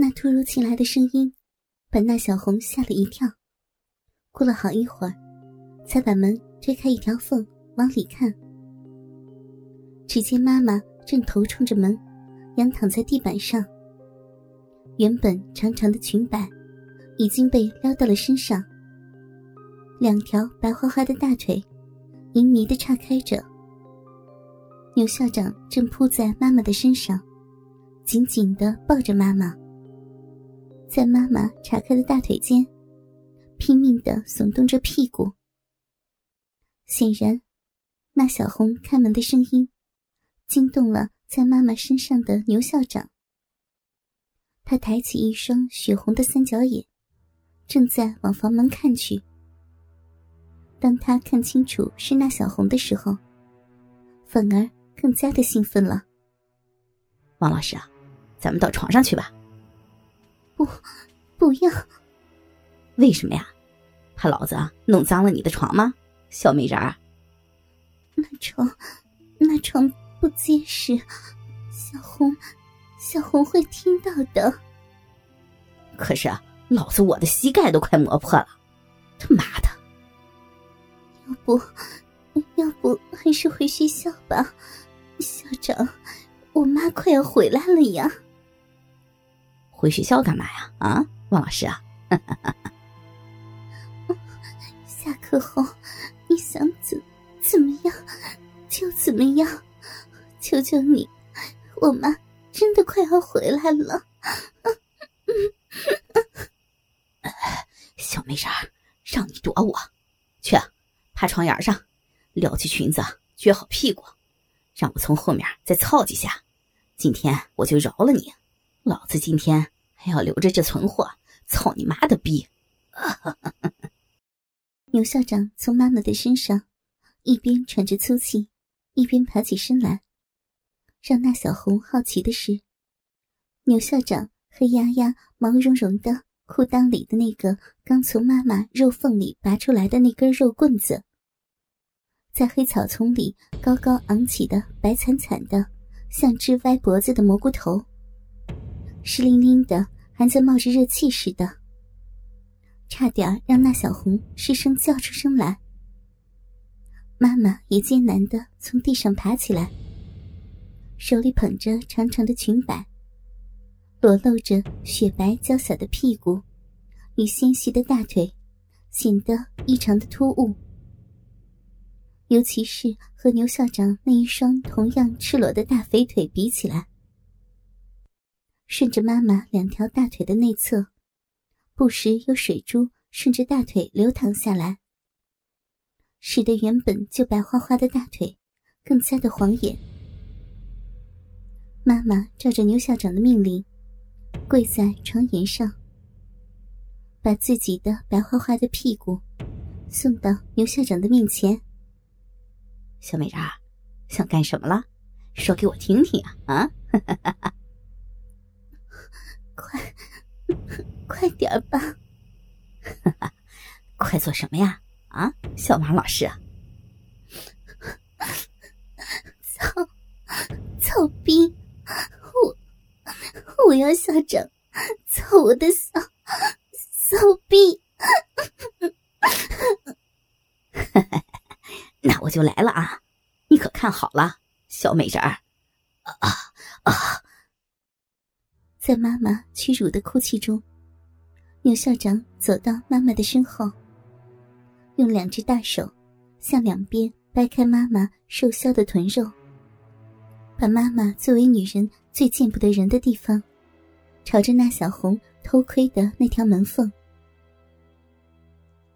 那突如其来的声音，把那小红吓了一跳。过了好一会儿，才把门推开一条缝往里看。只见妈妈正头冲着门，仰躺在地板上。原本长长的裙摆，已经被撩到了身上。两条白花花的大腿，淫迷的岔开着。牛校长正扑在妈妈的身上，紧紧的抱着妈妈，在妈妈岔开的大腿间，拼命的耸动着屁股。显然，那小红开门的声音，惊动了在妈妈身上的牛校长。他抬起一双血红的三角眼，正在往房门看去。当他看清楚是那小红的时候，反而更加的兴奋了。王老师啊，咱们到床上去吧。不，不要。为什么呀？怕老子弄脏了你的床吗，小美人儿？那床，那床不结实，小红。小红会听到的。可是啊，老子我的膝盖都快磨破了，他妈的！要不，要不还是回学校吧，校长，我妈快要回来了呀。回学校干嘛呀？啊，王老师啊！下课后你想怎怎么样就怎么样，求求你，我妈。真的快要回来了，小美人儿，让你躲我，去趴床沿上，撩起裙子，撅好屁股，让我从后面再操几下，今天我就饶了你。老子今天还要留着这存货，操你妈的逼！牛校长从妈妈的身上一边喘着粗气，一边爬起身来。让那小红好奇的是，牛校长黑压压、毛茸茸的裤裆里的那个刚从妈妈肉缝里拔出来的那根肉棍子，在黑草丛里高高昂起的白惨惨的、像只歪脖子的蘑菇头，湿淋淋的，还在冒着热气似的，差点让那小红失声叫出声来。妈妈也艰难的从地上爬起来。手里捧着长长的裙摆，裸露着雪白娇小的屁股与纤细的大腿，显得异常的突兀。尤其是和牛校长那一双同样赤裸的大肥腿比起来，顺着妈妈两条大腿的内侧，不时有水珠顺着大腿流淌下来，使得原本就白花花的大腿更加的晃眼。妈妈照着牛校长的命令，跪在床沿上，把自己的白花花的屁股送到牛校长的面前。小美人儿，想干什么了？说给我听听啊！啊，快，快点吧！快做什么呀？啊，小王老师，操，操逼！我我要校长操我的骚骚逼！那我就来了啊！你可看好了，小美人儿！啊啊！在妈妈屈辱的哭泣中，牛校长走到妈妈的身后，用两只大手向两边掰开妈妈瘦削的臀肉。把妈妈作为女人最见不得人的地方，朝着那小红偷窥的那条门缝。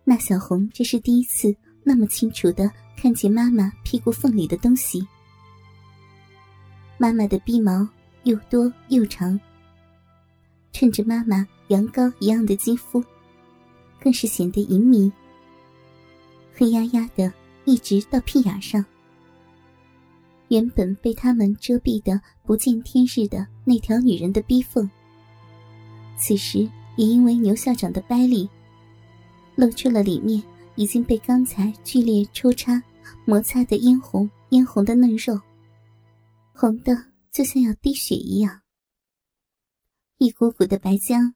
那小红这是第一次那么清楚的看见妈妈屁股缝里的东西。妈妈的鼻毛又多又长，衬着妈妈羊羔一样的肌肤，更是显得淫靡。黑压压的，一直到屁眼上。原本被他们遮蔽的不见天日的那条女人的逼缝，此时也因为牛校长的掰力，露出了里面已经被刚才剧烈抽插摩擦的嫣红嫣红的嫩肉，红的就像要滴血一样。一股股的白浆，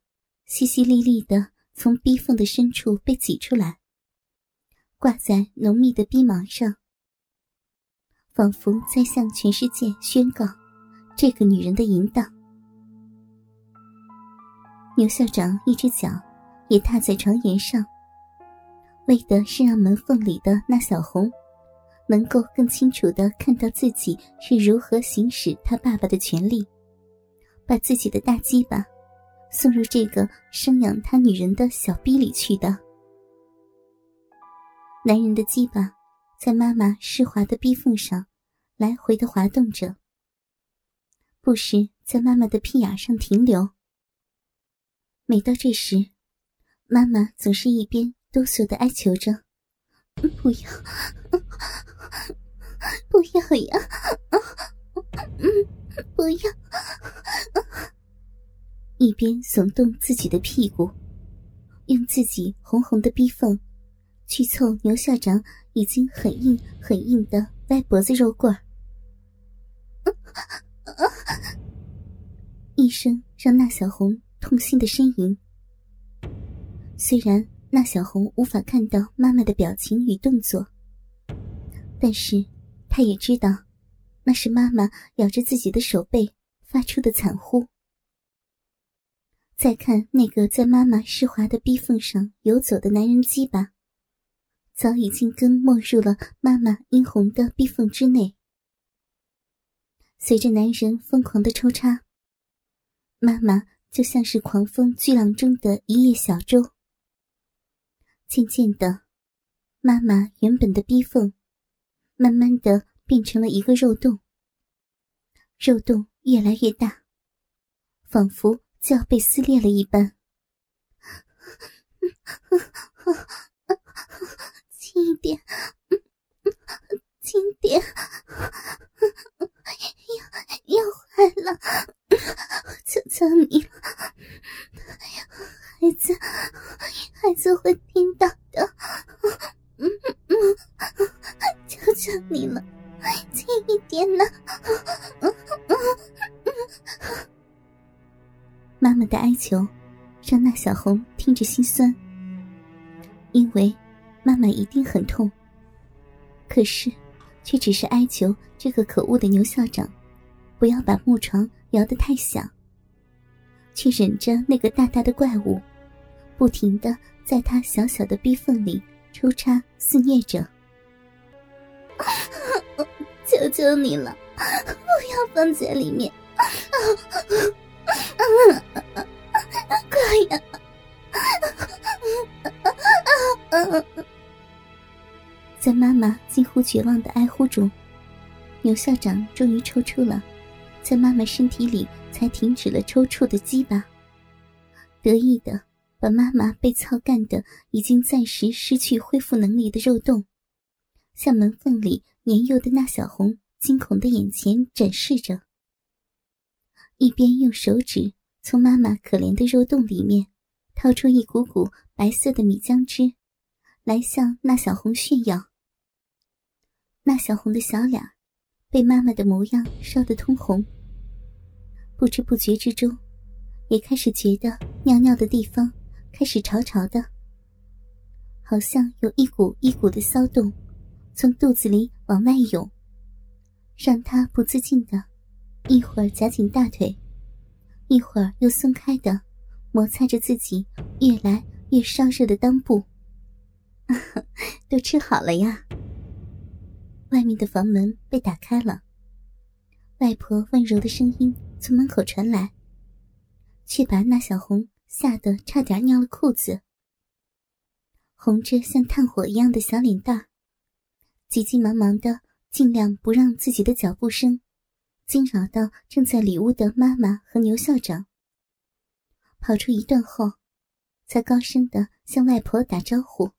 淅淅沥沥的从逼缝的深处被挤出来，挂在浓密的逼毛上，仿佛在向全世界宣告这个女人的淫荡。牛校长一只脚也踏在床沿上，为的是让门缝里的那小红能够更清楚的看到自己是如何行使他爸爸的权利，把自己的大鸡巴送入这个生养他女人的小逼里去的。男人的鸡巴在妈妈湿滑的逼缝上来回的滑动着，不时在妈妈的屁眼上停留。每到这时，妈妈总是一边哆嗦的哀求着：“不要，不要呀，嗯，不要。”一边耸动自己的屁股，用自己红红的逼缝去凑牛校长已经很硬很硬的歪脖子肉棍儿。一声让那小红。痛心的呻吟。虽然那小红无法看到妈妈的表情与动作，但是她也知道，那是妈妈咬着自己的手背发出的惨呼。再看那个在妈妈湿滑的逼缝上游走的男人鸡巴，早已经跟没入了妈妈殷红的逼缝之内。随着男人疯狂的抽插，妈妈。就像是狂风巨浪中的一叶小舟。渐渐的，妈妈原本的逼缝，慢慢的变成了一个肉洞。肉洞越来越大，仿佛就要被撕裂了一般。轻一点，轻点，要要坏了，求求你妈妈的哀求让那小红听着心酸，因为妈妈一定很痛。可是，却只是哀求这个可恶的牛校长，不要把木床摇得太响。却忍着那个大大的怪物，不停的在他小小的逼缝里抽插肆虐着。求求你了，不要放在里面！嗯快呀！在妈妈近乎绝望的哀呼中，牛校长终于抽出了，在妈妈身体里。才停止了抽搐的鸡巴，得意的把妈妈被操干的已经暂时失去恢复能力的肉洞，向门缝里年幼的那小红惊恐的眼前展示着，一边用手指从妈妈可怜的肉洞里面掏出一股股白色的米浆汁，来向那小红炫耀。那小红的小脸被妈妈的模样烧得通红。不知不觉之中，也开始觉得尿尿的地方开始潮潮的，好像有一股一股的骚动从肚子里往外涌，让他不自禁的，一会儿夹紧大腿，一会儿又松开的，摩擦着自己越来越烧热的裆部。都吃好了呀。外面的房门被打开了，外婆温柔的声音。从门口传来，却把那小红吓得差点尿了裤子。红着像炭火一样的小脸蛋急急忙忙的，尽量不让自己的脚步声惊扰到正在里屋的妈妈和牛校长。跑出一段后，才高声的向外婆打招呼：“